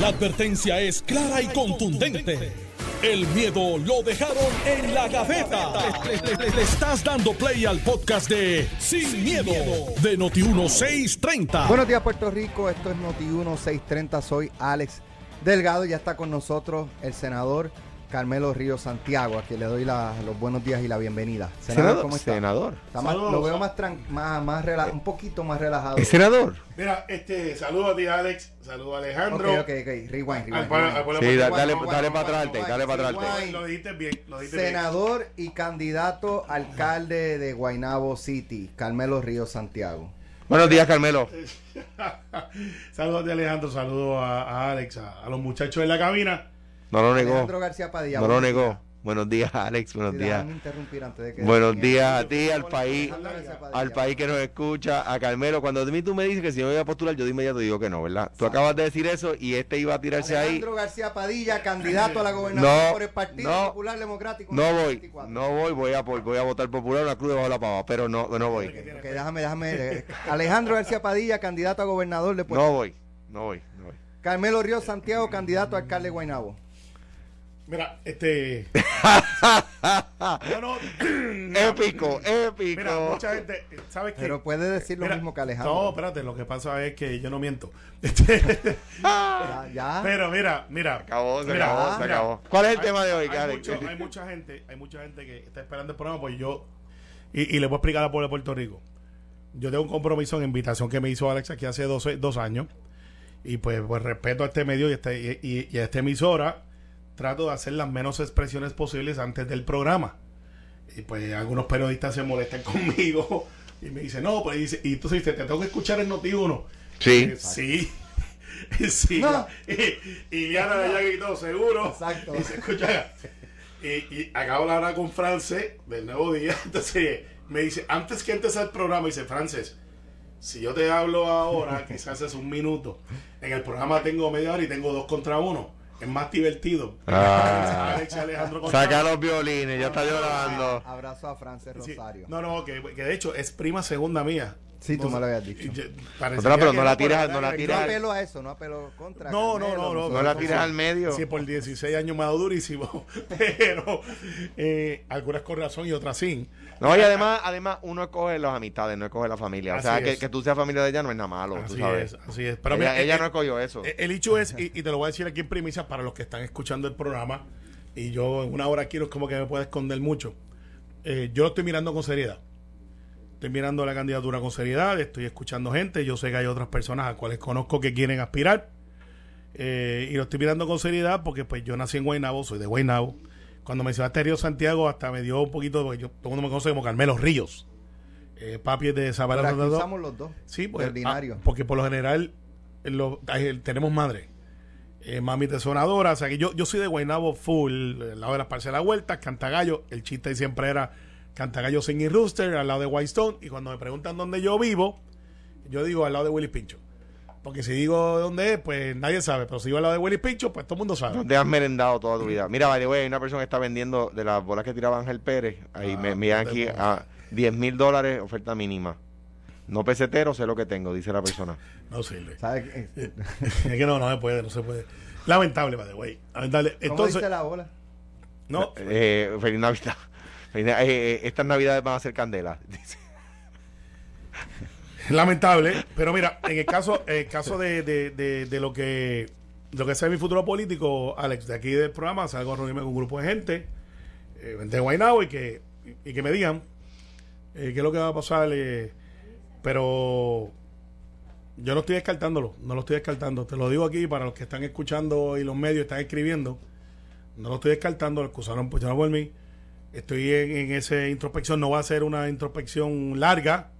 La advertencia es clara y contundente. El miedo lo dejaron en la gaveta. Le, estás dando play al podcast de Sin, miedo, de Noti1630. Buenos días Puerto Rico, esto es Noti 630, soy Alex Delgado, ya está con nosotros el senador Carmelo Río Santiago, a quien le doy la- los buenos días y la bienvenida. Senador, ¿cómo está? senador. Está más- lo veo más, tran- más, más rela- un poquito más relajado. ¿Es senador? Mira, este, saludo a ti, Alex. Saludo a Ok, Alejandro. ok, ok, rewind, rewind. Al pueblo- al rewind. Sí, de dale, para atrás, dale para atrás. Lo dijiste bien, lo dijiste bien. Senador y candidato alcalde de Guaynabo City, Carmelo Río Santiago. Buenos días, Carmelo. Saludos a ti, Alejandro. Saludos a, a Alex, a, a los muchachos en la cabina. No lo negó. Alejandro García Padilla. No lo negó. Buenos días, Alex. Buenos días. antes de que- Buenos días a ti, al país, al país que nos escucha, a Carmelo. Cuando a mí tú me dices que si yo voy a postular, yo de inmediato digo que no, ¿verdad? Tú acabas de decir eso y este iba a tirarse ahí. Alejandro García Padilla, candidato a la gobernación No, por el Partido no, Popular Democrático. No voy, 2024. no voy, voy a, voy a votar popular una cruz debajo de la pava, pero no, no voy. Ok, déjame, déjame. eh, Alejandro García Padilla, candidato a gobernador de Puerto No voy, no voy, no voy. Carmelo Río Santiago, candidato a alcalde de Guaynabo. Mira, este. no, no. Épico, épico. Mira, mucha gente. ¿Sabes qué? Pero puede decir lo Mira, mismo que Alejandro. No, espérate, lo que pasa es que yo no miento. Este, Ya, ya. pero mira, mira. acabó, se mira, acabó, se mira, acabó. ¿Cuál es el hay- tema de hoy, hay, mucho- hay mucha gente, hay mucha gente que está esperando el programa, pues yo, y, y le voy a explicar al pueblo de Puerto Rico. Yo tengo un compromiso en invitación que me hizo Alex aquí hace dos, dos años. Y pues, pues respeto a este medio y, este, y, y- y a esta emisora. Trato de hacer las menos expresiones posibles antes del programa. Y pues algunos periodistas se molestan conmigo y me dicen, no, pues dice, y entonces dice, te tengo que escuchar en Noti 1. Sí. sí. sí. No. Y, y Diana de allá gritó, seguro. Exacto. Y se escucha. Y, y acabo de hablar con France del nuevo día. Entonces me dice, antes que empezar el programa, dice, Frances, si yo te hablo ahora, quizás es un minuto. En el programa tengo media hora y tengo dos contra uno. Es más divertido. Ah. Alex Alejandro Saca los violines, ya está llorando. Abrazo a Frances Sí. Rosario. No, no, que, que de hecho es prima segunda mía. Sí, tú me lo habías dicho. Otra, pero no la tiras- no la tiras- No apelo a eso, no apelo contra. No, no, Carmelo, no, no. No la tiras al medio. Sí, por 16 años me ha dado durísimo. Pero eh, algunas con razón y otras sin. No, y además, además uno escoge las amistades, no escoge la familia. O sea, que, que tú seas familia de ella no es nada malo, tú Así sabes. es, así es. Pero ella mira, ella eh, no escogió eso. eh, El hecho es, y, y te lo voy a decir aquí en primicia para los que están escuchando el programa, y yo en una hora es como que me puede esconder mucho. Eh, yo lo estoy mirando con seriedad. Estoy mirando la candidatura con seriedad, estoy escuchando gente, yo sé que hay otras personas a cuales conozco que quieren aspirar. Eh, y lo estoy mirando con seriedad porque pues yo nací en Guaynabo, soy de Guaynabo. Cuando mencionaste Río Santiago hasta me dio un poquito, porque yo, todo el mundo me conoce como Carmelo Ríos. Eh, papi es de Sabana usamos los dos. Sí, pues, ah, porque por lo general lo- tenemos madre. Eh, mami tesonadora, o sea que yo, yo soy de Guaynabo full, al lado de las parcelas vueltas, Cantagallo, el chiste siempre era Cantagallo Singing Rooster, al lado de Whitestone, y cuando me preguntan dónde yo vivo, yo digo al lado de Willy Pincho. Porque si digo dónde es, pues nadie sabe, pero si digo al lado de Willy Pincho, pues todo el mundo sabe. Te has merendado toda tu vida. Mira, the way, hay una persona que está vendiendo de las bolas que tiraba Ángel Pérez. Ahí Ah, me no aquí a 10 mil dólares, oferta mínima. No pesetero, sé lo que tengo, dice la persona. No sirve. ¿Sabes? qué? es que no, no se puede, no se puede. Lamentable, by the way. Lamentable. ¿Cómo Entonces, dice la bola? no, Eh, feliz Navidad. Feliz Nav- eh, eh, estas Navidades van a ser candela. Dice. Lamentable, pero mira, en el caso, el caso de, de, de, de lo que lo que sea mi futuro político, Alex, de aquí del programa, salgo a reunirme con un grupo de gente, eh, de Guaynabo, y que, y que me digan eh, qué es lo que va a pasar. eh, pero yo no estoy descartándolo, no lo estoy descartando. Te lo digo aquí para los que están escuchando y los medios están escribiendo. No lo estoy descartando, lo excusaron pues, por mí. Estoy en, en esa introspección, no va a ser una introspección larga,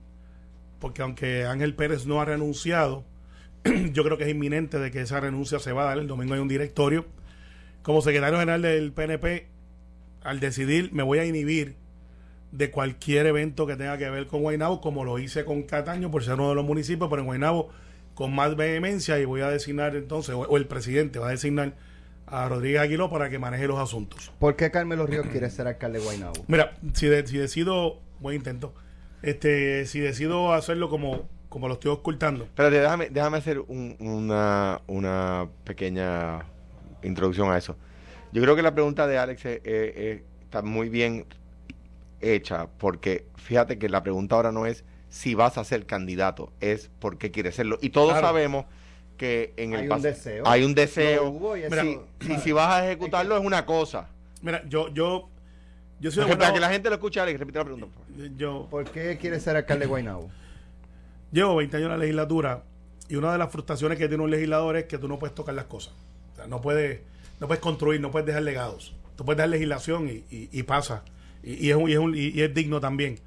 porque aunque Ángel Pérez no ha renunciado, yo creo que es inminente de que esa renuncia se va a dar. El domingo hay un directorio. Como secretario general del PNP, al decidir, me voy a inhibir de cualquier evento que tenga que ver con Guaynabo, como lo hice con Cataño, por ser uno de los municipios, pero en Guaynabo con más vehemencia y voy a designar entonces, o, el presidente va a designar a Rodríguez Aguiló para que maneje los asuntos. ¿Por qué Carmelo Ríos quiere ser alcalde de Guaynabo? Mira, si, de- si decido, buen intento, este, si decido hacerlo como, como lo estoy ocultando. Pero déjame, déjame hacer un- una, una pequeña introducción a eso. Yo creo que la pregunta de Alex eh, eh, está muy bien hecha, porque fíjate que la pregunta ahora no es si vas a ser candidato, es por qué quieres serlo. Y todos Claro. sabemos que en el Hay un deseo. hay un deseo. Mira, Si, si, si vas a ejecutarlo es una cosa. Mira, yo, yo, yo soy Para que la gente lo escuche, Alex, repite la pregunta. Yo ¿Por qué quiere ser alcalde de Guaynabo? llevo 20 años en la legislatura y una de las frustraciones que tiene un legislador es que tú no puedes tocar las cosas. O sea, no puedes, no puedes construir, no puedes dejar legados. Tú puedes dejar legislación y, y- y pasa. Y, y es un- y es un- y- es digno también.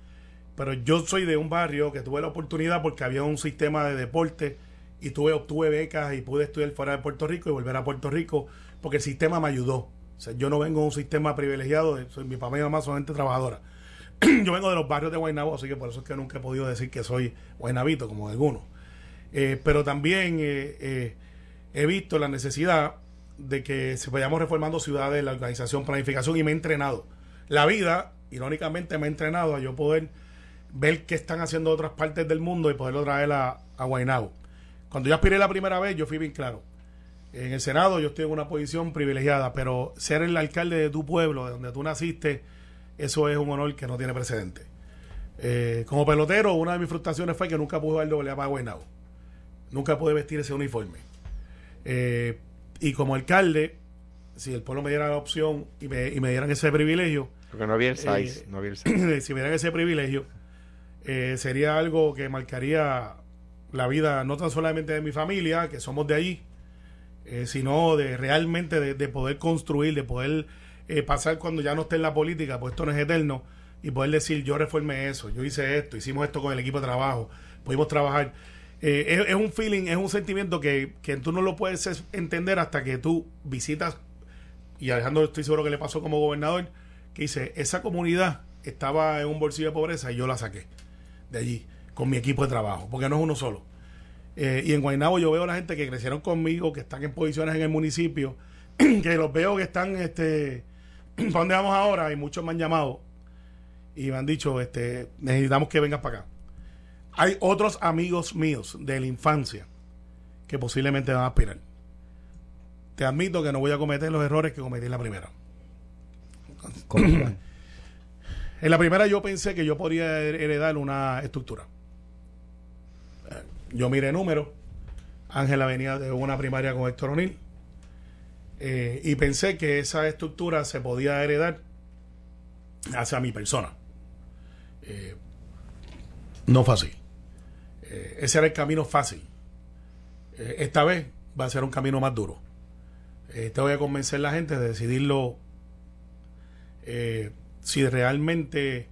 Pero yo soy de un barrio que tuve la oportunidad porque había un sistema de deporte y tuve, obtuve becas y pude estudiar fuera de Puerto Rico y volver a Puerto Rico porque el sistema me ayudó. O sea, yo no vengo de un sistema privilegiado, de- soy, mi papá y mi mamá son gente trabajadora. yo vengo de los barrios de Guaynabo, así que por eso es que nunca he podido decir que soy guaynabito, como algunos. Eh, pero también eh, eh, he visto la necesidad de que se vayamos reformando ciudades, la organización, planificación, y me he entrenado. La vida, irónicamente, me ha entrenado a yo poder ver qué están haciendo otras partes del mundo y poderlo traer a, a. Cuando yo aspiré la primera vez, yo fui bien claro. En el Senado yo estoy en una posición privilegiada, pero ser el alcalde de tu pueblo, de donde tú naciste, eso es un honor que no tiene precedente. Eh, como pelotero, una de mis frustraciones fue que nunca pude jugar doble A para Guaynabo. Nunca pude vestir ese uniforme. Eh, y como alcalde, si el pueblo me diera la opción y me, y me dieran ese privilegio, Porque no había el size. Eh, no había el size. si me dieran ese privilegio, sería algo que marcaría la vida no tan solamente de mi familia, que somos de allí, sino de realmente de, de poder construir, de poder eh, pasar cuando ya no esté en la política, pues esto no es eterno, y poder decir, yo reformé eso, yo hice esto, hicimos esto con el equipo de trabajo, pudimos trabajar. Eh, es, un feeling, es un sentimiento que, que tú no lo puedes es- entender hasta que tú visitas, y Alejandro estoy seguro que le pasó como gobernador, que dice, esa comunidad estaba en un bolsillo de pobreza y yo la saqué de allí con mi equipo de trabajo, porque no es uno solo. Eh, y en Guaynabo yo veo a la gente que crecieron conmigo, que están en posiciones en el municipio, que los veo que están, este, ¿para dónde vamos ahora? Y muchos me han llamado y me han dicho, este, necesitamos que vengas para acá. Hay otros amigos míos de la infancia que posiblemente van a aspirar. Te admito que no voy a cometer los errores que cometí en la primera. En la primera yo pensé que yo podría her- heredar una estructura. Yo miré números. Ángela venía de una primaria con Héctor O'Neill. Eh, y pensé que esa estructura se podía heredar hacia mi persona. Eh, no así. Eh, ese era el camino fácil. Eh, esta vez va a ser un camino más duro. Te voy a convencer a la gente de decidirlo si realmente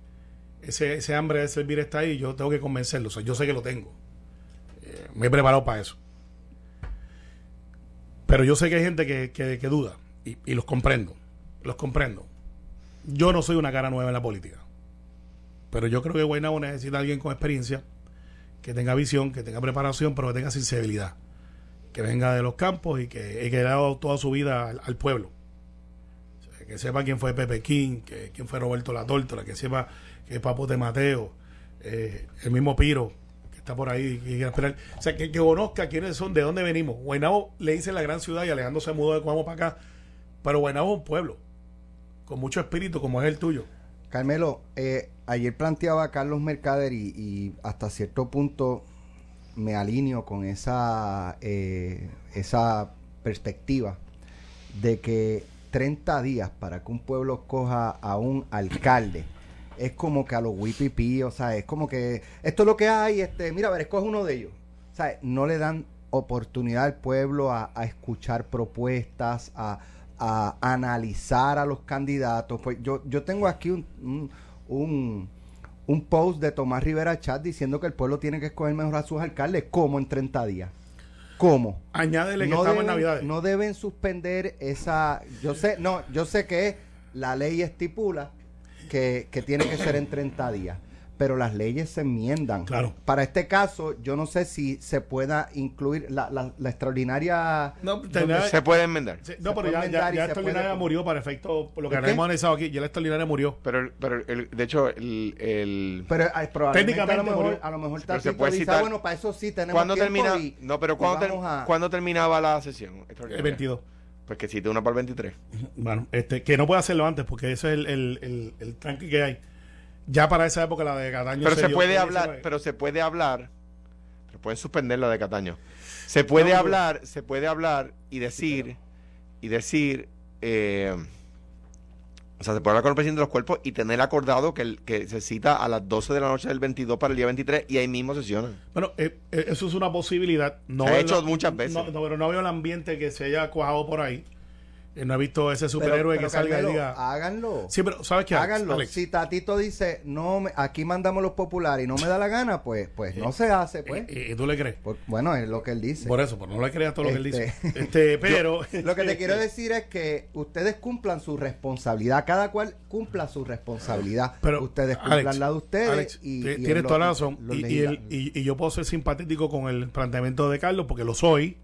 ese, ese hambre de servir está ahí, yo tengo que convencerlo. Yo sé que lo tengo. Me he preparado para eso. Pero yo sé que hay gente que, que- duda y, los comprendo. Los comprendo. Yo no soy una cara nueva en la política. Pero yo creo que Guaynabo necesita a alguien con experiencia, que tenga visión, que tenga preparación, pero que tenga sensibilidad. Que venga de los campos y que, y que le dado toda su vida al, pueblo que sepa quién fue Pepe King, que, quién fue Roberto La Tórtola, que sepa que es Papote Mateo, eh, el mismo Piro, está por ahí. O sea, que, que conozca quiénes son, de dónde venimos. Guaynabo le dice la gran ciudad y Alejandro se mudó de Cuamo para acá, pero Guaynabo es un pueblo, con mucho espíritu, como es el tuyo. Carmelo, eh, ayer planteaba Carlos Mercader y, y hasta cierto punto me alineo con esa, eh, esa perspectiva de que 30 días para que un pueblo coja a un alcalde es como que a los WPP, o sea, es como que esto es lo que hay, este, mira, a ver, escoge uno de ellos. O sea, no le dan oportunidad al pueblo a, a escuchar propuestas, a, a analizar a los candidatos. Pues yo, yo tengo aquí un, un, un, un post de Tomás Rivera Chat diciendo que el pueblo tiene que escoger mejor a sus alcaldes. ¿Cómo en 30 días? ¿Cómo? Añádele que no estamos deben, en Navidades. no deben suspender esa yo sé no yo sé que la ley estipula que, que tiene que ser en 30 días pero las leyes se enmiendan. Claro. Para este caso, yo no sé si se pueda incluir la, la, la extraordinaria... No, tendrá- Se puede enmendar. Se no, pero ya, puede- extraordinaria murió para efecto, por lo que hemos analizado aquí, ya la extraordinaria murió. Pero, el- pero el- de hecho, el, el- Pero ay, probablemente a lo Técnicamente mejor, murió. a lo mejor Pero se puede citar- "Ah, bueno, para eso sí tenemos ¿cuándo termina? y- no, pero ¿cuándo, ter- a- ¿cuándo terminaba la sesión? El extraordinaria? 22. Pues que cite una para el 23. Bueno, este, que no puede hacerlo antes porque ese es el, el, el, el que hay. Ya para esa época la de Cataño Pero se dio- puede hablar, 19. pero se puede hablar, pero pueden suspender la de Cataño. Se puede No, hablar, se puede hablar y decir, y decir, eh, o sea, se puede hablar con el presidente de los cuerpos y tener acordado que, el, que se cita a las 12 de la noche del 22 para el día 23 y ahí mismo sesionan. Bueno, eh, eh, eso es una posibilidad. No Se ha hecho muchas veces. No, no, pero no veo el ambiente que se haya cuajado por ahí. Eh, no he visto ese superhéroe pero, que salga Carmelo, y diga. Háganlo. Sí, pero ¿sabes qué? Háganlo. Alex, Si Tatito dice, no, me- aquí mandamos los populares y no me da la gana, pues, pues no se hace, pues. eh, eh, ¿Tú le crees? Por- bueno, es lo que él dice. Por eso, pues no le creas todo lo que él Este- dice. Este, pero. Lo que te quiero decir es que ustedes cumplan su responsabilidad, cada cual cumpla su responsabilidad. Pero, ustedes cumplan Alex, la de ustedes. Alex, y, y tienes toda la razón. Y, y, el- y- y yo puedo ser simpatético con el planteamiento de Carlos porque lo soy.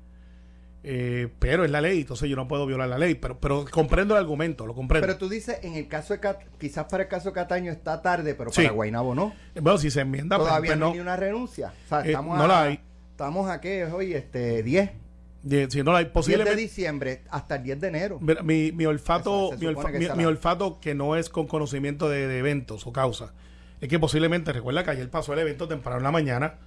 Eh, pero es la ley, entonces yo no puedo violar la ley. Pero, pero comprendo el argumento, lo comprendo. Pero tú dices, en el caso de Cat- quizás para el caso de Cataño está tarde, pero Sí. para Guaynabo no. bueno, si se enmienda, pues, Todavía pues no hay ni una renuncia. O sea, Eh, estamos no a, la hay. Estamos a qué es hoy, este, 10. De- si no la hay, 10 de posiblemente. diciembre hasta el 10 de enero. Mi, mi olfato, mi, olfa- que mi- mi olfato que no es con conocimiento de, de eventos o causa, es que posiblemente, recuerda que ayer pasó el evento temprano en la mañana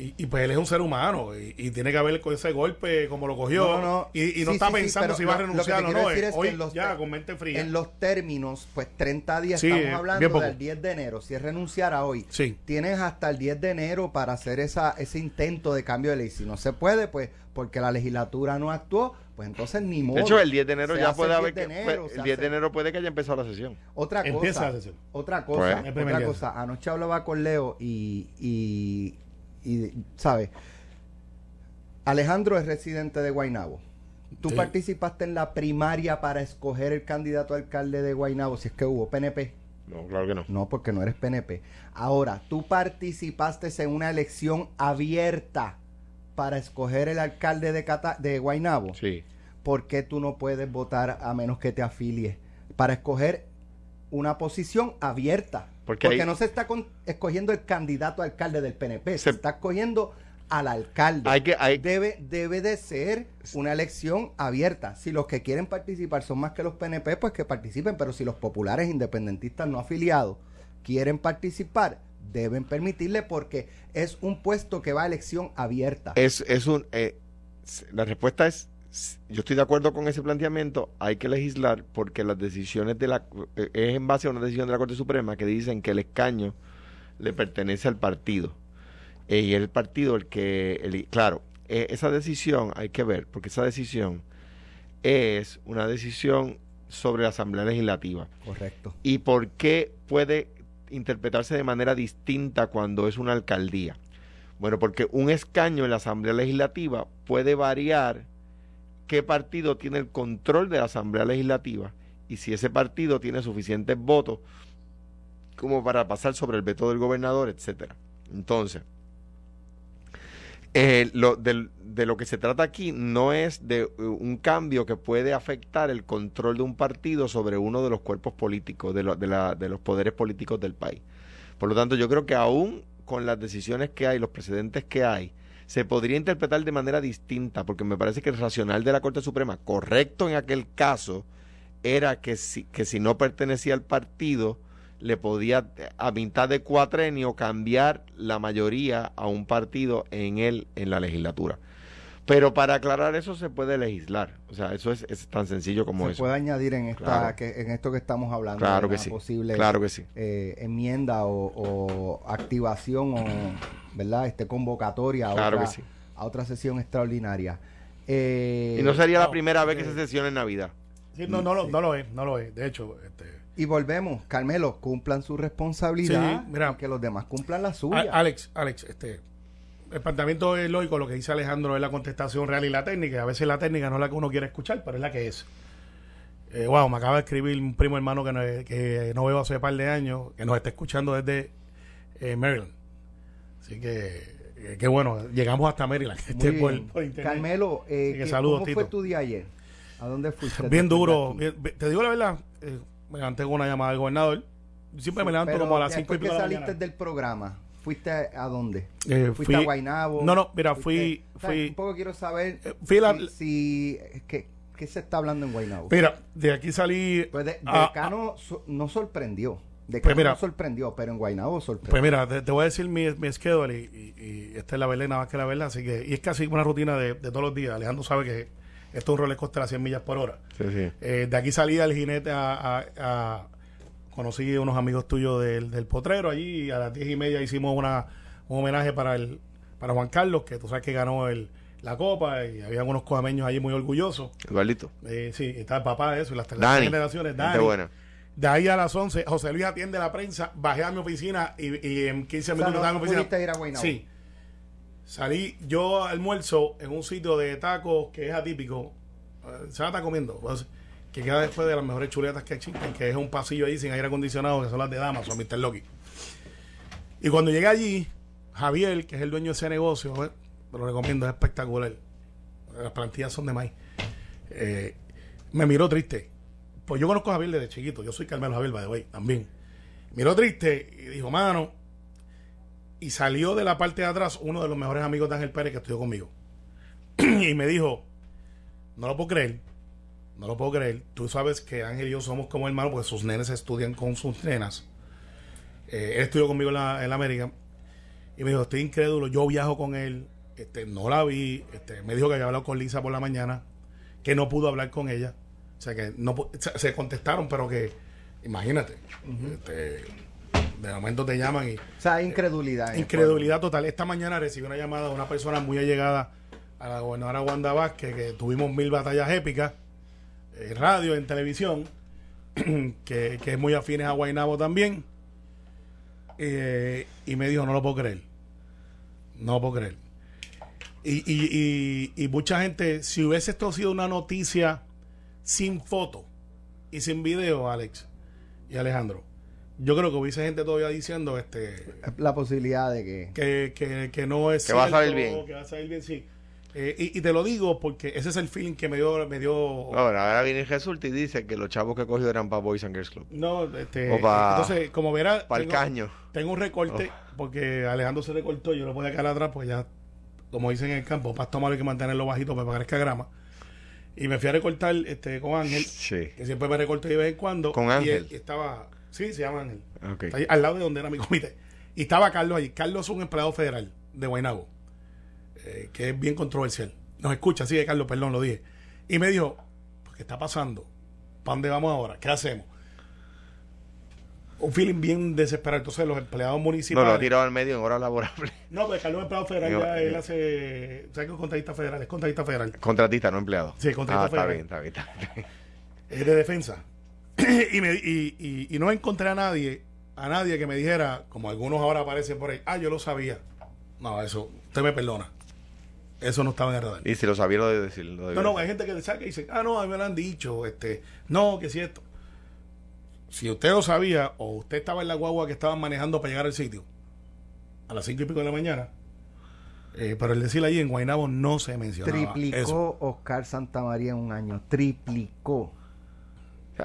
y, y pues él es un ser humano y, y tiene que haber con ese golpe como lo cogió No, no, no. y, y no Sí, está sí, pensando si va a lo- lo que renunciar o no. decir es es que hoy en los ya con mente fría. En los términos, pues 30 días Sí, estamos eh, hablando del 10 de enero. Si es renunciar a hoy, Sí. tienes hasta el 10 de enero para hacer esa, ese intento de cambio de ley. Si no se puede, pues porque la legislatura no actuó, pues entonces ni modo. De hecho, el 10 de enero Se ya puede el haber 10 que, de enero, pues, el 10 de enero puede que haya empezado la sesión. Otra Empieza cosa, la sesión. otra cosa, Pues. Otra cosa. Anoche hablaba con Leo y, y, ¿sabes? Alejandro es residente de Guaynabo. Tú Sí. participaste en la primaria para escoger el candidato a alcalde de Guaynabo, si es que hubo PNP. No, claro que no. No, porque no eres PNP. Ahora, tú participaste en una elección abierta para escoger el alcalde de, Cata de Guaynabo. Sí. ¿por qué tú no puedes votar a menos que te afilies? Para escoger una posición abierta. Porque Porque, hay- no se está con- escogiendo el candidato a alcalde del PNP, se, Se- está escogiendo al alcalde. Hay que, hay, Debe, debe de ser una elección abierta. Si los que quieren participar son más que los PNP, pues que participen. Pero si los populares independentistas no afiliados quieren participar, deben permitirle porque es un puesto que va a elección abierta. es, es un eh, la respuesta es yo estoy de acuerdo con ese planteamiento hay que legislar porque las decisiones de la eh, es en base a una decisión de la Corte Suprema que dicen que el escaño le pertenece al partido Eh, y el partido el que el- claro eh, esa decisión hay que ver porque esa decisión es una decisión sobre la Asamblea Legislativa Correcto. y por qué puede interpretarse de manera distinta cuando es una alcaldía. Bueno, porque un escaño en la Asamblea Legislativa puede variar qué partido tiene el control de la Asamblea Legislativa y si ese partido tiene suficientes votos como para pasar sobre el veto del gobernador, etcétera. Entonces, eh, de lo que se trata aquí no es de eh, un cambio que puede afectar el control de un partido sobre uno de los cuerpos políticos, de, de la- de los poderes políticos del país. Por lo tanto, yo creo que aún con las decisiones que hay, los precedentes que hay, se podría interpretar de manera distinta, porque me parece que el racional de la Corte Suprema, correcto en aquel caso, era que si, que si no pertenecía al partido, le podía a mitad de cuatrenio cambiar la mayoría a un partido en el en la legislatura. Pero para aclarar eso se puede legislar, o sea, eso es, es tan sencillo como se eso. puede añadir en esta Claro. que en esto que estamos hablando Claro de que una sí. posible Claro que sí. eh, enmienda o, o activación o verdad este convocatoria a, Claro otra, que sí. a otra sesión extraordinaria Eh, Y no sería la primera vez que eh, se sesiona en Navidad. Sí, no, no, lo- no lo es, no lo es. De hecho, este, y volvemos Carmelo cumplan su responsabilidad Sí, mira. que los demás cumplan la suya Alex, Alex, este, el planteamiento es lógico, lo que dice Alejandro es la contestación real y la técnica. y A veces la técnica no es la que uno quiere escuchar, pero es la que es. Eh, wow, me acaba de escribir un primo hermano que no, que no veo hace un par de años, que nos está escuchando desde eh, Maryland. Así que, eh, qué bueno, llegamos hasta Maryland. Este, por- bien. por internet. Carmelo, eh, que ¿qué- saludos, ¿cómo Tito. fue tu día ayer? ¿A dónde fuiste? Bien de duro. bien- te digo la verdad, eh, me levanté con una llamada del gobernador. Siempre me levanto como a las después 5 y pico de la saliste mañana. del programa, ¿fuiste a dónde? Eh, ¿Fuiste fui- a Guaynabo? No, no, mira, ¿Fuiste- fui- fui- Un poco quiero saber fui la- si... si- ¿qué, qué se está hablando en Guaynabo? Mira, de aquí salí. Pues de, a- Decano so- no sorprendió. Decano Pues mira. no sorprendió, pero en Guaynabo sorprendió. Pues mira, te, te voy a decir mi, mi schedule y, y- y esta es la verdad y nada más que la verdad. Así que, y es casi una rutina de, de todos los días. Alejandro sabe que esto es un roller coaster a 100 millas por hora. Sí, sí. Eh, de aquí salí al jinete a, a- a- conocí unos amigos tuyos del, del potrero allí y a las diez y media hicimos una, un homenaje para el para Juan Carlos, que tú sabes que ganó el, la copa y había unos coameños allí muy orgullosos. Eduardito. Eh, sí, está el papá de eso y las tres Dani. generaciones. Gente Dani. buena. De ahí a las 11, José Luis atiende la prensa, bajé a mi oficina y, y en 15 O sea, minutos no estaba en mi oficina. ir a. Sí. Salí, yo almuerzo en un sitio de tacos que es atípico. eh, Se estar comiendo. pues, que queda después de las mejores chuletas que existen, que es un pasillo ahí sin aire acondicionado, que son las de Damas o Mr. Loki. Y cuando llegué allí, Javier, que es el dueño de ese negocio, eh, lo recomiendo, es espectacular. Las plantillas son de maíz. Eh, me miró triste. Pues yo conozco a Javier desde chiquito. Yo soy Carmelo Javier, way, también. Miró triste y dijo, mano. Y salió de la parte de atrás uno de los mejores amigos de Ángel Pérez que estudió conmigo. y me dijo, no lo puedo creer. No lo puedo creer. Tú sabes que Ángel y yo somos como hermanos porque sus nenes estudian con sus nenas. Eh, él estudió conmigo en la, en la América. Y me dijo, estoy incrédulo, yo viajo con él. Este, no la vi. Este, me dijo que había hablado con Lisa por la mañana, que no pudo hablar con ella. O sea, que no se, contestaron, pero que, imagínate, este, de momento te llaman y O sea, incredulidad. el incredulidad total. Esta mañana recibí una llamada de una persona muy allegada a la gobernadora Wanda Vázquez, que tuvimos mil batallas épicas, en radio, en televisión, que, que es muy afines a Guaynabo también. Eh, y me dijo, no lo puedo creer. No lo puedo creer. Y, y, y, y mucha gente, si hubiese esto sido una noticia sin foto y sin video, Alex y Alejandro, yo creo que hubiese gente todavía diciendo este. La posibilidad de que... que, que, que no es Que va a salir bien. que va a salir bien, sí. Eh, y, y te lo digo porque ese es el feeling que me dio me dio pero ahora viene Jesús y dice que los chavos que cogió eran para Boys and Girls Club. no este O pa- entonces como verás Para el tengo- caño. tengo un recorte Oh. porque Alejandro se recortó yo lo voy a quedar atrás pues ya como dicen en el campo pasto malo hay que mantenerlo bajito para que parezca grama y me fui a recortar este con Ángel Sí. que siempre me recorto de vez en cuando ¿Con y Ángel? él estaba sí se llama Ángel. Está ahí al lado de donde era mi comité. Y estaba Carlos allí. Carlos es un empleado federal de Guaynabo, eh, que es bien controversial. Nos escucha, sí, Carlos, perdón, lo dije. Y me dijo, ¿qué está pasando? ¿Para dónde vamos ahora? ¿Qué hacemos? Un feeling bien desesperado. Entonces los empleados No, municipales... lo ha tirado al medio en horas laborables. No, pero Carlos empleado federal, Yo- ya él yo- hace... ¿Sabes que es contratista federal? Es contratista federal. Contratista, no empleado. Sí, contratista Ah, está federal. bien, está bien, está bien. Es de defensa. y, me- y, y- y no encontré a nadie, a nadie que me dijera, como algunos ahora aparecen por ahí, ah, yo lo sabía. No, eso, usted me perdona. Eso no estaba en el radar. Y si lo sabía, lo de decir. lo No, no, hay gente que le saca y dice, ah, no, a mí me lo han dicho, este, no, que si esto. Si usted lo sabía, o usted estaba en la guagua que estaban manejando para llegar al sitio, a las cinco y pico de la mañana, eh, pero el decir allí en Guaynabo no se mencionaba. Triplicó eso. Oscar Santamaría en un año. Triplicó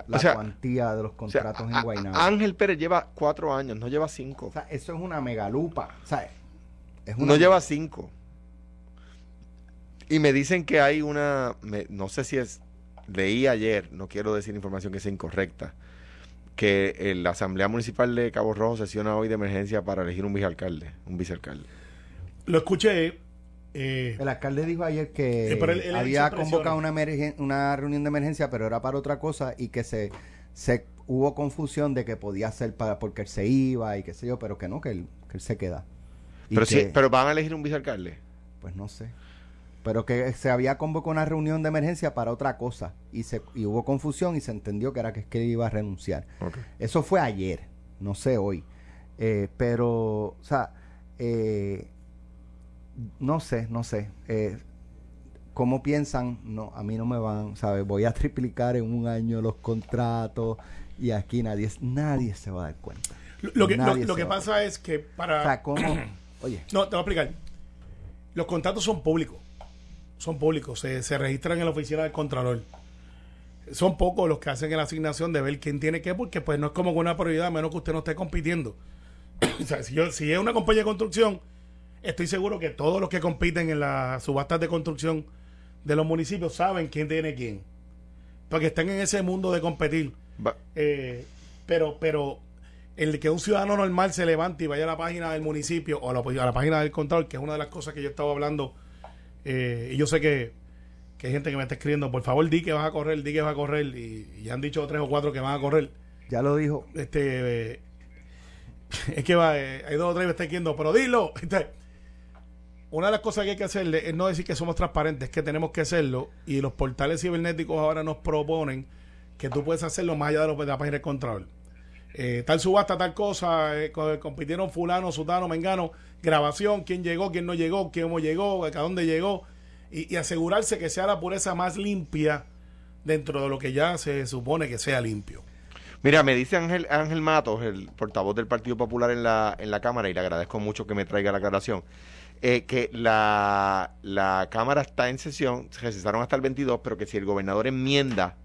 la o sea, cuantía de los o sea, contratos en Guaynabo. Ángel Pérez lleva cuatro años, no lleva cinco. O sea, eso es una megalupa. O sea, es una No lleva cinco. Y me dicen que hay una, me- no sé si es, leí ayer, no quiero decir información que sea incorrecta, que eh, la Asamblea Municipal de Cabo Rojo sesiona hoy de emergencia para elegir un vicealcalde, un vicealcalde. Lo escuché. eh, El alcalde dijo ayer que Eh, pero él- él había convocado una, una reunión de emergencia, pero era para otra cosa y que se, se hubo confusión de que podía ser para porque él se iba y qué sé yo, pero que no, que él, que él se queda. Y Pero, que, sí, pero van a elegir un vicealcalde. Pues no sé. Pero que se había convocado una reunión de emergencia para otra cosa y, se, y hubo confusión y se entendió que era que, que iba a renunciar. Eso fue ayer, no sé hoy. Eh, pero, o sea, eh, no sé, no sé. Eh, ¿Cómo piensan? No, a mí no me van, ¿sabes? Voy a triplicar en un año los contratos y aquí nadie, nadie se va a dar cuenta. Lo que, lo, lo que pasa es que para... O sea, ¿cómo? Oye, No, te voy a explicar. Los contratos son públicos. Son públicos. Se, se registran en la oficina del Contralor. Son pocos los que hacen la asignación de ver quién tiene qué, porque pues no es como una prioridad, a menos que usted no esté compitiendo. o sea, si, yo, si es una compañía de construcción, estoy seguro que todos los que compiten en las subastas de construcción de los municipios saben quién tiene quién. Porque están en ese mundo de competir. Eh, pero, pero el que un ciudadano normal se levante y vaya a la página del municipio o a la, a la página del control, que es una de las cosas que yo estaba hablando, eh, y yo sé que, que hay gente que me está escribiendo, por favor di que vas a correr, di que vas a correr, y, y ya han dicho tres o cuatro que van a correr. ya lo dijo. Este, eh, es que va, eh, hay dos o tres que me están escribiendo, pero dilo. Entonces, una de las cosas que hay que hacerle es no decir que somos transparentes, es que tenemos que hacerlo, y los portales cibernéticos ahora nos proponen que tú puedes hacerlo más allá de, lo, de la página del control. Eh, tal subasta, tal cosa, eh, co- compitieron fulano, sutano, mengano, grabación, quién llegó, quién no llegó, quién llegó, a dónde llegó, y, y asegurarse que sea la pureza más limpia dentro de lo que ya se supone que sea limpio. Mira, me dice Ángel, Ángel Matos, el portavoz del Partido Popular en la, en la Cámara, y le agradezco mucho que me traiga la aclaración, eh, que la, la Cámara está en sesión, se cesaron hasta el 22, pero que si el gobernador enmienda,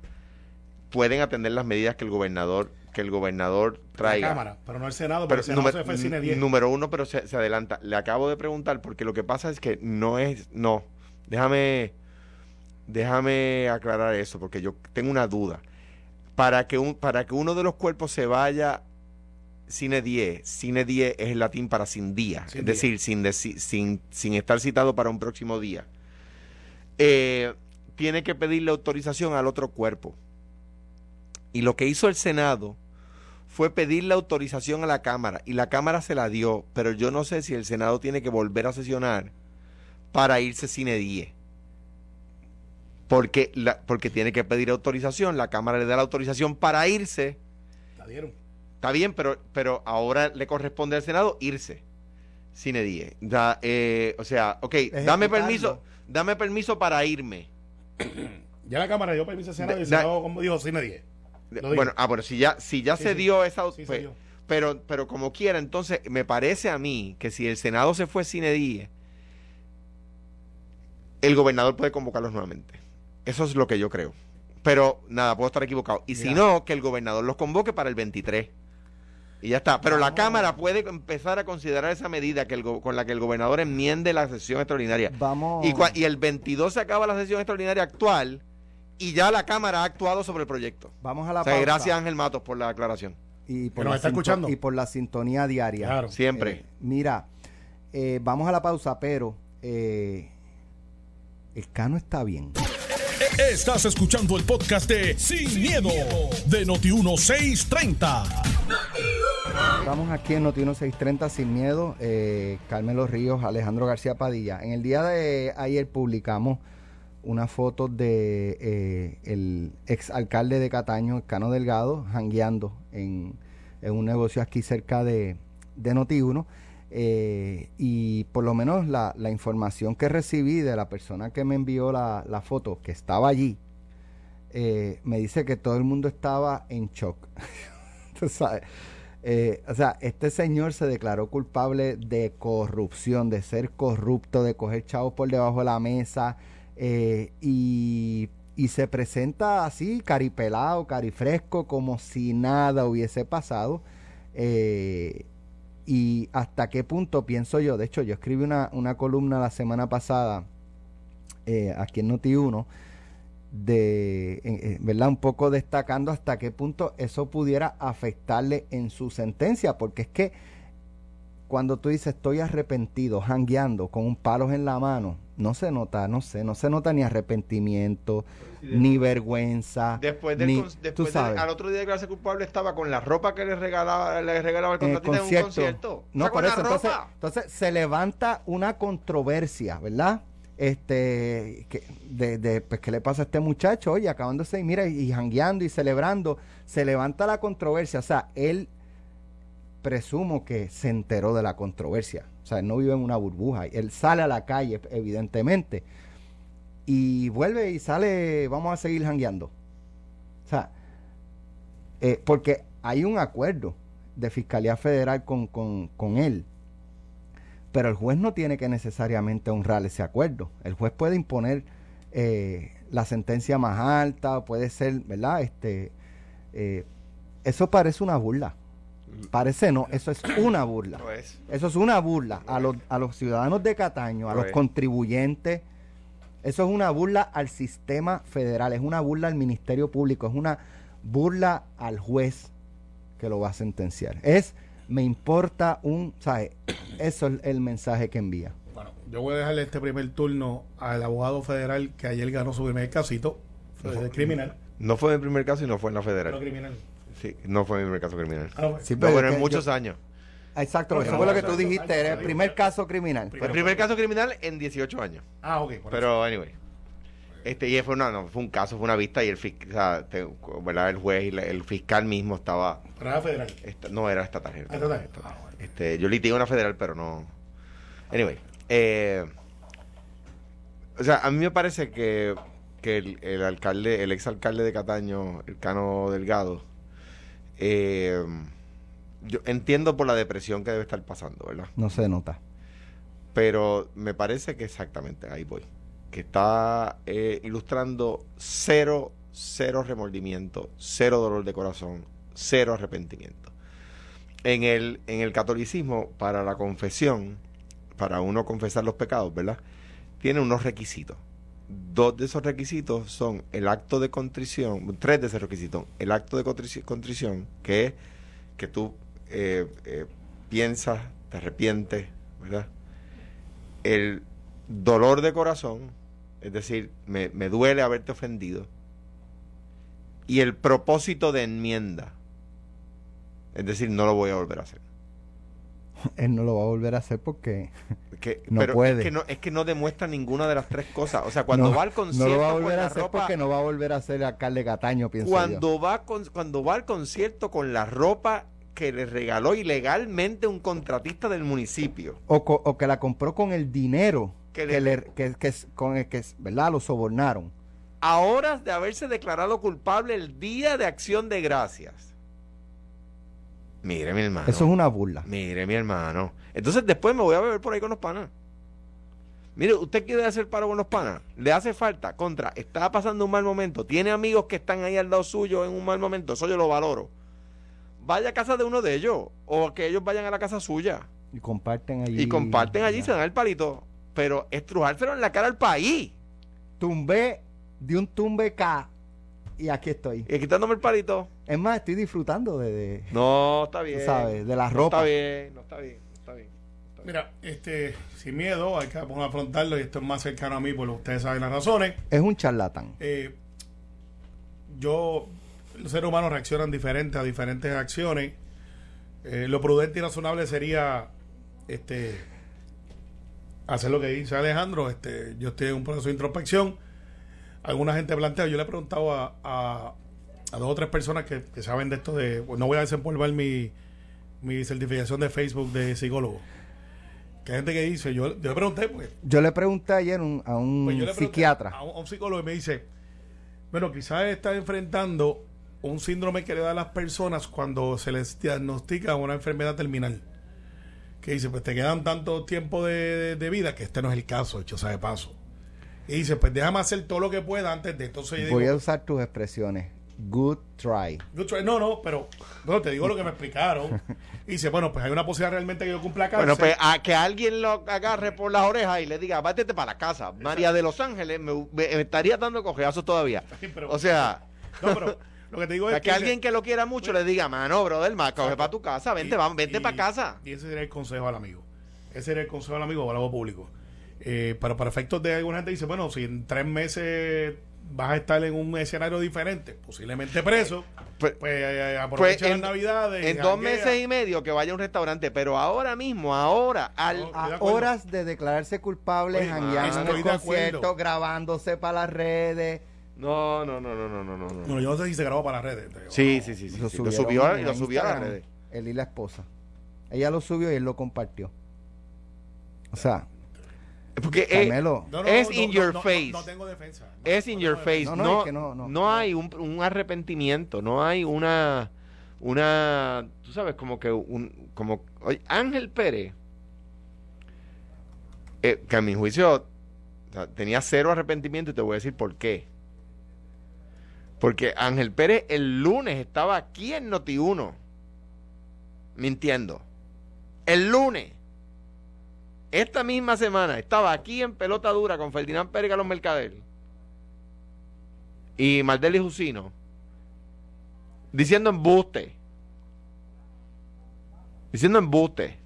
pueden atender las medidas que el gobernador que el gobernador traiga. La Cámara, pero no el Senado, Pero pero el Senado número, se fue cine 10. número uno, pero se, se adelanta. Le acabo de preguntar porque lo que pasa es que no es, no. Déjame, déjame aclarar eso porque yo tengo una duda. Para que un, para que uno de los cuerpos se vaya cine 10, cine 10 es el latín para sin día, Sin es día. decir, sin, sin, sin estar citado para un próximo día. Eh, tiene que pedirle autorización al otro cuerpo. Y lo que hizo el Senado fue pedir la autorización a la Cámara y la Cámara se la dio, pero yo no sé si el Senado tiene que volver a sesionar para irse cine 10. Porque, la, porque tiene que pedir autorización, la Cámara le da la autorización para irse. La dieron. Está bien, pero, pero ahora le corresponde al Senado irse. Cine 10. Da, eh, o sea, ok, dame permiso, dame permiso para irme. Ya la Cámara dio permiso al Senado y el Senado, como dijo, cine 10. Bueno, ah, bueno, si ya, si ya Sí, se sí. dio esa Sí, se pues, dio. pero, pero como quiera, entonces me parece a mí que si el Senado se fue cine 10, el gobernador puede convocarlos nuevamente. Eso es lo que yo creo. Pero nada, puedo estar equivocado. Y si no, que el gobernador los convoque para el 23. Y ya está. Pero la Vamos. Cámara puede empezar a considerar esa medida que el con la que el gobernador enmiende la sesión extraordinaria. Vamos. Y, y el 22 se acaba la sesión extraordinaria actual y ya la Cámara ha actuado sobre el proyecto. Vamos a la O sea, pausa. gracias Ángel Matos por la aclaración. Y por, nos la está sinto- escuchando. y por la sintonía diaria. Claro. Siempre. Eh, mira, eh, vamos a la pausa, pero eh, el cano está bien. Estás escuchando el podcast de Sin, miedo, de Noti1630. Estamos aquí en Noti 630 sin miedo. Eh, Carmelo Ríos, Alejandro García Padilla. En el día de ayer publicamos una foto de eh, el ex alcalde de Cataño, Cano Delgado, jangueando en, en un negocio aquí cerca de, de Noti 1. Eh, y por lo menos la, la información que recibí de la persona que me envió la, la foto, que estaba allí, eh, me dice que todo el mundo estaba en shock. O sea, este señor se declaró culpable de corrupción, de ser corrupto, de coger chavos por debajo de la mesa eh, y, y se presenta así, caripelado, carifresco, como si nada hubiese pasado. Eh, y hasta qué punto pienso yo, de hecho yo escribí una, una columna la semana pasada eh, aquí en Noti1 de, ¿verdad? Un poco destacando hasta qué punto eso pudiera afectarle en su sentencia, porque es que cuando tú dices estoy arrepentido, jangueando con un palos en la mano, no se nota, no sé, no se nota ni arrepentimiento, ni vergüenza, Después del, ni- tú después del- sabes. al otro día de declararse culpable estaba con la ropa que le regalaba, le regalaba el el contratista en un concierto. No, O sea, por eso, entonces, se levanta una controversia, ¿verdad? Este, que, de, de, pues, ¿qué le pasa a este muchacho? Oye, acabándose, y mira, y, y jangueando y celebrando, se levanta la controversia, o sea, él presumo que se enteró de la controversia, o sea, él no vive en una burbuja, él sale a la calle, evidentemente, y vuelve y sale, vamos a seguir jangueando. O sea, eh, porque hay un acuerdo de Fiscalía Federal con, con, con él. Pero el juez no tiene que necesariamente honrar ese acuerdo. El juez puede imponer eh, la sentencia más alta, puede ser, ¿verdad? Este, eh, eso parece una burla. Parece no, eso es una burla. Es. Eso es una burla a los, a los ciudadanos de Cataño, a Lo los es. contribuyentes. Eso es una burla al sistema federal, es una burla al Ministerio Público, es una burla al juez que lo va a sentenciar. Es, me importa un, ¿sabes? Eso es el mensaje que envía. Bueno, yo voy a dejarle este primer turno al abogado federal que ayer ganó su primer casito. Fue criminal. No fue mi primer caso y no fue en la No federal. criminal. Sí, no fue mi primer caso criminal. Ah, no, Sí, No, pero bueno, es en muchos yo- años. Exacto, No, eso no, fue lo no, que no, tú no, dijiste, no, era no, el primer caso criminal. Fue el primer caso criminal en 18 años. Ah, ok. Pero, anyway. Este, y fue, una, no, fue un caso, fue una vista y el, fis- o sea, te- ¿verdad? el juez y la- el fiscal mismo estaba. Era federal. esta- no era estatal. era Ah, estatal. Ah, bueno. Este, yo litigué una federal, pero no. Anyway. eh, o sea, a mí me parece que, que el, el alcalde, el exalcalde de Cataño, el Cano Delgado, eh, yo entiendo por la depresión que debe estar pasando, ¿verdad? No se nota. Pero me parece que exactamente ahí voy. Que está eh, ilustrando cero, cero remordimiento, cero dolor de corazón, cero arrepentimiento. En el, en el catolicismo, para la confesión, para uno confesar los pecados, ¿verdad? Tiene unos requisitos. Dos de esos requisitos son el acto de contrición, tres de esos requisitos. El acto de contrici- contrición, que es que tú eh, eh, piensas, te arrepientes, ¿verdad? el dolor de corazón, es decir, me, me duele haberte ofendido, y el propósito de enmienda, es decir, no lo voy a volver a hacer. Él no lo va a volver a hacer porque Que- No pero puede. Es, que no, es que no demuestra ninguna de las tres cosas. O sea, cuando no, va al no concierto lo va a volver a hacer ropa, porque no va a volver a alcalde Cataño, pienso yo. cuando va con, cuando va al concierto con la ropa que le regaló ilegalmente un contratista del municipio. O, co- o que la compró con el dinero Que que, le- que, que con el que, ¿verdad? Lo sobornaron. a horas de haberse declarado culpable el día de acción de gracias. Mire, mi hermano. Eso es una burla. Mire, mi hermano. Entonces después me voy a beber por ahí con los panas. Mire, usted quiere hacer paro con los panas. Le hace falta. Contra, está pasando un mal momento. Tiene amigos que están ahí al lado suyo en un mal momento. Eso yo lo valoro. Vaya a casa de uno de ellos. O que ellos vayan a la casa suya. Y comparten allí. Y comparten allí, ya. se dan el palito. Pero estrujárselo en la cara al país. Tumbé de un tumbe K y aquí estoy. Y quitándome el palito. Es más, estoy disfrutando de, de- No, está bien. sabes, de la No ropa. está bien, no está bien, no está bien. Mira, este, sin miedo, hay que afrontarlo y esto es más cercano a mí, porque ustedes saben las razones. Es un charlatán. Eh, yo, los seres humanos reaccionan diferente a diferentes acciones. Eh, lo prudente y razonable sería este hacer lo que dice Alejandro. Este, yo estoy en un proceso de introspección. Alguna gente plantea, yo le he preguntado a, a, a dos o tres personas que, que saben de esto de, no voy a desempolvar mi, mi certificación de Facebook de psicólogo. Que hay gente que dice, yo, yo le pregunté, pues, Yo le pregunté ayer un- a un pues yo le pregunté psiquiatra. A un, a un psicólogo y me dice, bueno, quizás está enfrentando un síndrome que le da a las personas cuando se les diagnostica una enfermedad terminal. Que dice, pues te quedan tanto tiempo de, de- de vida que este no es el caso, hecho sea de paso. Y dice, pues déjame hacer todo lo que pueda antes de entonces yo Voy digo, a usar tus expresiones. Good try. "Good try". no, no, pero bueno, te digo lo que me explicaron. Y dice, bueno, pues hay una posibilidad realmente que yo cumpla cárcel. Bueno, pues a que alguien lo agarre por las orejas y le diga, vátete para la casa. María de Los Ángeles me, me- me estaría dando cogezazos todavía. Sí, pero- O sea, No, pero lo que te digo a es que que dice- alguien que lo quiera mucho le diga, mano, brother, más coge para tu casa, vente, Y- vente para casa. Y ese sería el consejo al amigo. Ese sería el consejo al amigo o al público. Eh, pero para efectos de alguna gente dice, bueno, si en tres meses vas a estar en un escenario diferente, posiblemente preso, Pues- pues, eh, Pues aprovecha en, las navidades. en dos janguea. meses y medio que vaya a un restaurante, pero ahora mismo, ahora, al, No, A horas de declararse culpable, jangueando en el concierto, acuerdo. grabándose para las redes. No, no, no, no, no, no, no. no. Bueno, yo no sé si se grabó para las redes. Sí, sí, sí, sí, sí. Lo subió y lo subió a las redes. Él y la esposa. Ella lo subió y él lo compartió. O sea, Porque eh, Carmelo, No, no, Es no, in no, your face. No, tengo defensa. es in your face. No, No, no, es no, que no, no. hay un, un arrepentimiento, no hay una una, tú sabes, como que un, como, oye, Ángel Pérez, eh, que a mi juicio o sea, tenía cero arrepentimiento y te voy a decir por qué. Porque Ángel Pérez el lunes estaba aquí en Noti1, mintiendo. El lunes, esta misma semana, estaba aquí en pelota dura con Ferdinand Pérez Galón Mercader y Maldeli Jusino, diciendo embuste. Diciendo embuste.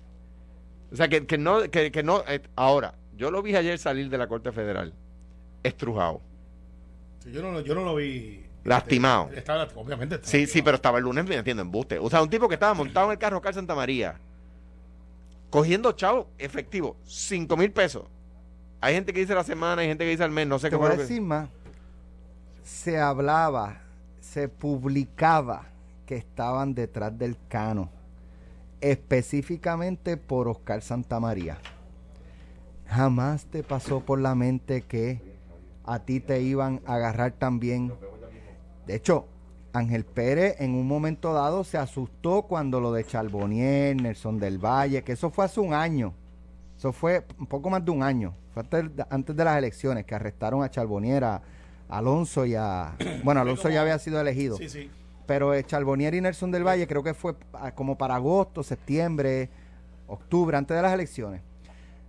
O sea, que, que no, que, que no. eh, ahora, yo lo vi ayer salir de la Corte Federal, estrujado. Sí, yo, no, lo- yo no lo vi. Lastimado. Este, estaba, obviamente. estaba Sí, sí, lastimado. pero estaba el lunes metiendo embuste. O sea, un tipo que estaba montado en el carro Oscar Santa María, cogiendo chavo efectivo, cinco mil pesos. Hay gente que dice la semana, hay gente que dice al mes, no sé Te qué voy a que- decir más. Se hablaba, se publicaba que estaban detrás del cano, específicamente por Oscar Santamaría. Jamás te pasó por la mente que a ti te iban a agarrar también. De hecho, Ángel Pérez en un momento dado se asustó cuando lo de Charbonnier, Nelson del Valle, que eso fue hace un año. Eso fue un poco más de un año. Fue antes, de las elecciones que arrestaron a Charbonnier, a Alonso y a... Bueno, Alonso ya había sido elegido. Sí, sí. Pero eh, Charbonnier y Nelson del Valle creo que fue como para agosto, septiembre, octubre, antes de las elecciones.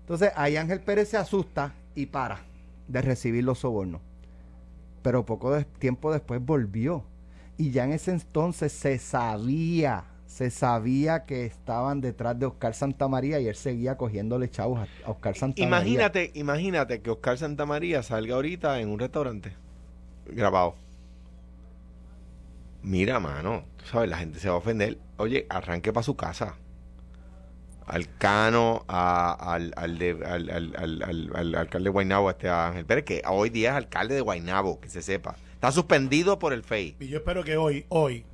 Entonces ahí Ángel Pérez se asusta y para de recibir los sobornos. Pero poco de- tiempo después volvió. Y ya en ese entonces se sabía, se sabía que estaban detrás de Oscar Santamaría y él seguía cogiéndole chavos a- a Oscar Santamaría. Imagínate, imagínate que Oscar Santa María salga ahorita en un restaurante grabado. Mira, mano, tú sabes, la gente se va a ofender. Oye, arranque para su casa. Al Cano, a- al, al, al, al- al- al- al alcalde de Guaynabo, este Ángel Pérez, que hoy día es alcalde de Guaynabo, que se sepa. Está suspendido por el FEI. Y yo espero que hoy, hoy,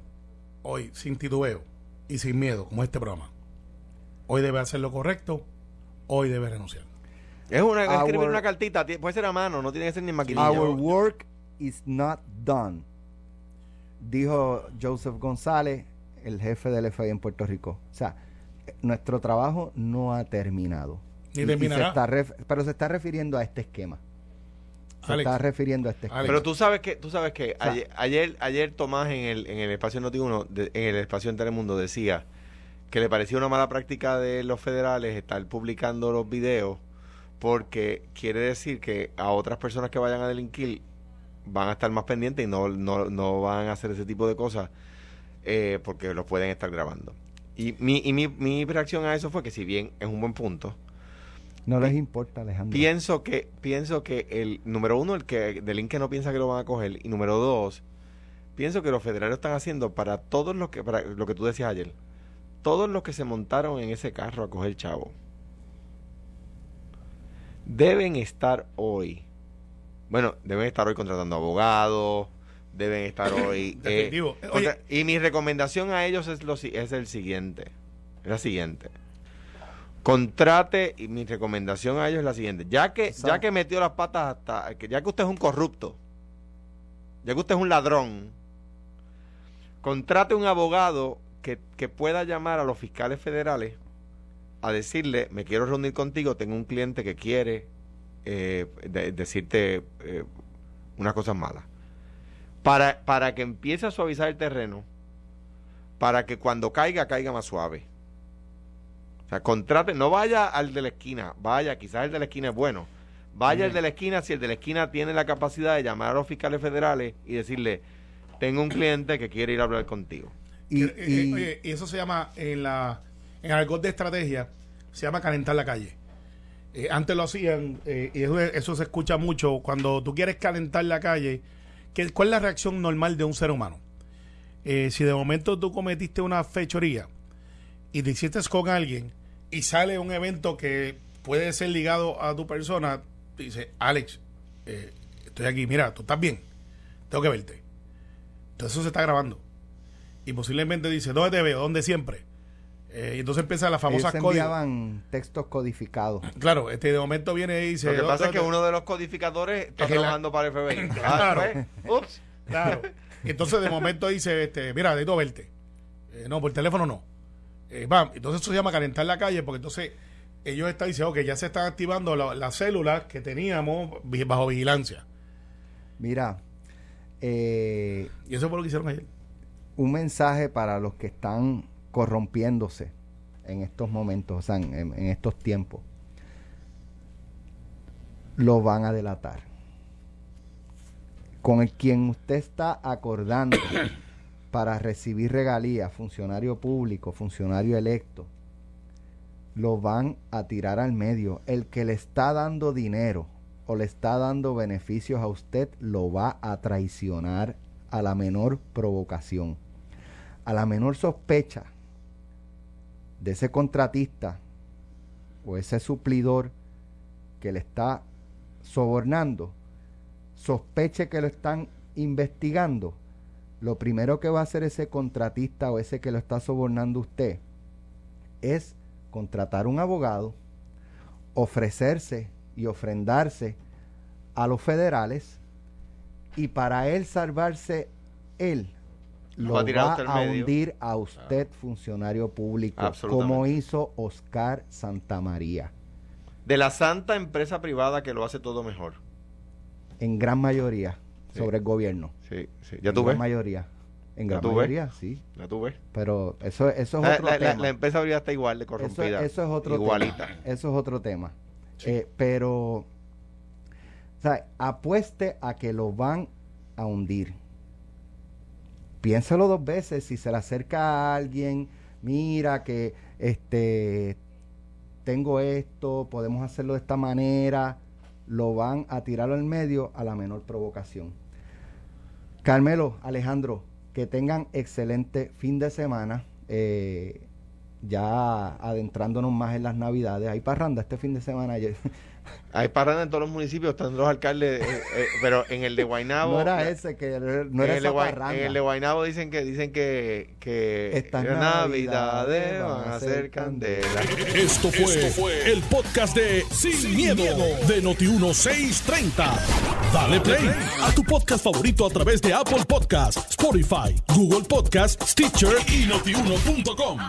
hoy, sin titubeo y sin miedo, como este programa, hoy debe hacer lo correcto, hoy debe renunciar. Es una, Our- escribir una cartita, ti- puede ser a mano, no tiene que ser ni maquinilla. Our work is not done, dijo Joseph González, el jefe del FBI en Puerto Rico. O sea, nuestro trabajo no ha terminado. Ni Y- y terminará. se está ref- pero se está refiriendo a este esquema. Se Alex. está refiriendo a este. Alex. Pero tú sabes que, tú sabes que sea, ayer, ayer, ayer Tomás en el, en el espacio Noti1, de- en el espacio en Telemundo decía que le parecía una mala práctica de los federales estar publicando los videos porque quiere decir que a otras personas que vayan a delinquir van a estar más pendientes y no, no, no van a hacer ese tipo de cosas eh, porque los pueden estar grabando. Y, mi, y mi, mi reacción a eso fue que si bien es un buen punto, no les importa, Alejandro. Pienso que, pienso que el número uno, el que delinque no piensa que lo van a coger, y número dos, pienso que los federales están haciendo para todos los que, para lo que tú decías ayer, todos los que se montaron en ese carro a coger chavo, deben estar hoy, bueno, deben estar hoy contratando abogados, deben estar hoy, eh, Definitivo. Eh, contra- oye. y mi recomendación a ellos es lo si- es el siguiente, es la siguiente contrate y mi recomendación a ellos es la siguiente. Ya que Exacto. ya que metió las patas hasta que ya que usted es un corrupto ya que usted es un ladrón contrate un abogado que, que pueda llamar a los fiscales federales a decirle me quiero reunir contigo tengo un cliente que quiere eh, de- decirte eh, unas cosas malas para, para que empiece a suavizar el terreno para que cuando caiga caiga más suave sea, contrate, no vaya al de la esquina, vaya, quizás el de la esquina es bueno. Vaya al de la esquina si el de la esquina tiene la capacidad de llamar a los fiscales federales y decirle, tengo un cliente que quiere ir a hablar contigo. Y, Eh, eh, y- oye, y eso se llama, en la en argot de estrategia, se llama calentar la calle. Eh, antes lo hacían, eh, y eso, eso se escucha mucho, cuando tú quieres calentar la calle, ¿qué, ¿cuál es la reacción normal de un ser humano? Eh, si de momento tú cometiste una fechoría y te hiciste con alguien y sale un evento que puede ser ligado a tu persona, dice, Alex, eh, estoy aquí, mira, tú estás bien, tengo que verte. Entonces eso se está grabando. Y posiblemente dice, ¿dónde te veo? ¿Dónde siempre? Eh, y entonces empieza la ellos famosa código. enviaban textos codificados. Claro, este de momento viene y dice. Lo que pasa es "¿Dónde que te-?" uno de los codificadores está Es que la- trabajando para el FBI. Ups. Claro. Entonces de momento dice, este, mira, necesito verte. Eh, no, por teléfono no. Eh, entonces eso se llama calentar la calle, porque entonces ellos están diciendo que ya se están activando la- las células que teníamos bajo vigilancia. Mira, eh, Y eso fue lo que hicieron ayer. un mensaje para los que están corrompiéndose en estos momentos, o sea, en, en estos tiempos. Lo van a delatar. Con el quien usted está acordando para recibir regalías, funcionario público, funcionario electo, lo van a tirar al medio. El que le está dando dinero o le está dando beneficios a usted, lo va a traicionar a la menor provocación, a la menor sospecha de ese contratista o ese suplidor que le está sobornando, sospeche que lo están investigando, lo primero que va a hacer ese contratista o ese que lo está sobornando usted es contratar un abogado, ofrecerse y ofrendarse a los federales y para él salvarse él Lo va a va hundir a usted funcionario público como hizo Oscar Santamaría De la santa empresa privada que lo hace todo mejor. en gran mayoría. Sobre el gobierno Sí, sí. Ya en tú gran mayoría en ¿Ya gran ves? mayoría sí Ya tú ves. pero eso eso es La, otro la- la- tema la empresa privada está igual de corrompida. eso es otro Igualita. tema. Eso es otro tema. Eh, pero, o sea, apueste a que lo van a hundir. Piénselo dos veces. Si se le acerca a alguien, mira que este tengo esto, podemos hacerlo de esta manera, lo van a tirar al medio a la menor provocación. Carmelo, Alejandro, que tengan excelente fin de semana. Eh, ya adentrándonos más en las navidades. Hay parranda este fin de semana. Hay parrandas en todos los municipios, están los alcaldes, eh, eh, pero en el de Guaynabo. no era ese, que no en, era el de esa Guay- parranda. en el de Guaynabo dicen que dicen que, que Estas navidades navidades van a ser candela. Esto fue, el podcast de Sin, miedo, de Noti1630. Dale play a tu podcast favorito a través de Apple Podcasts, Spotify, Google Podcasts, Stitcher y notiuno.com.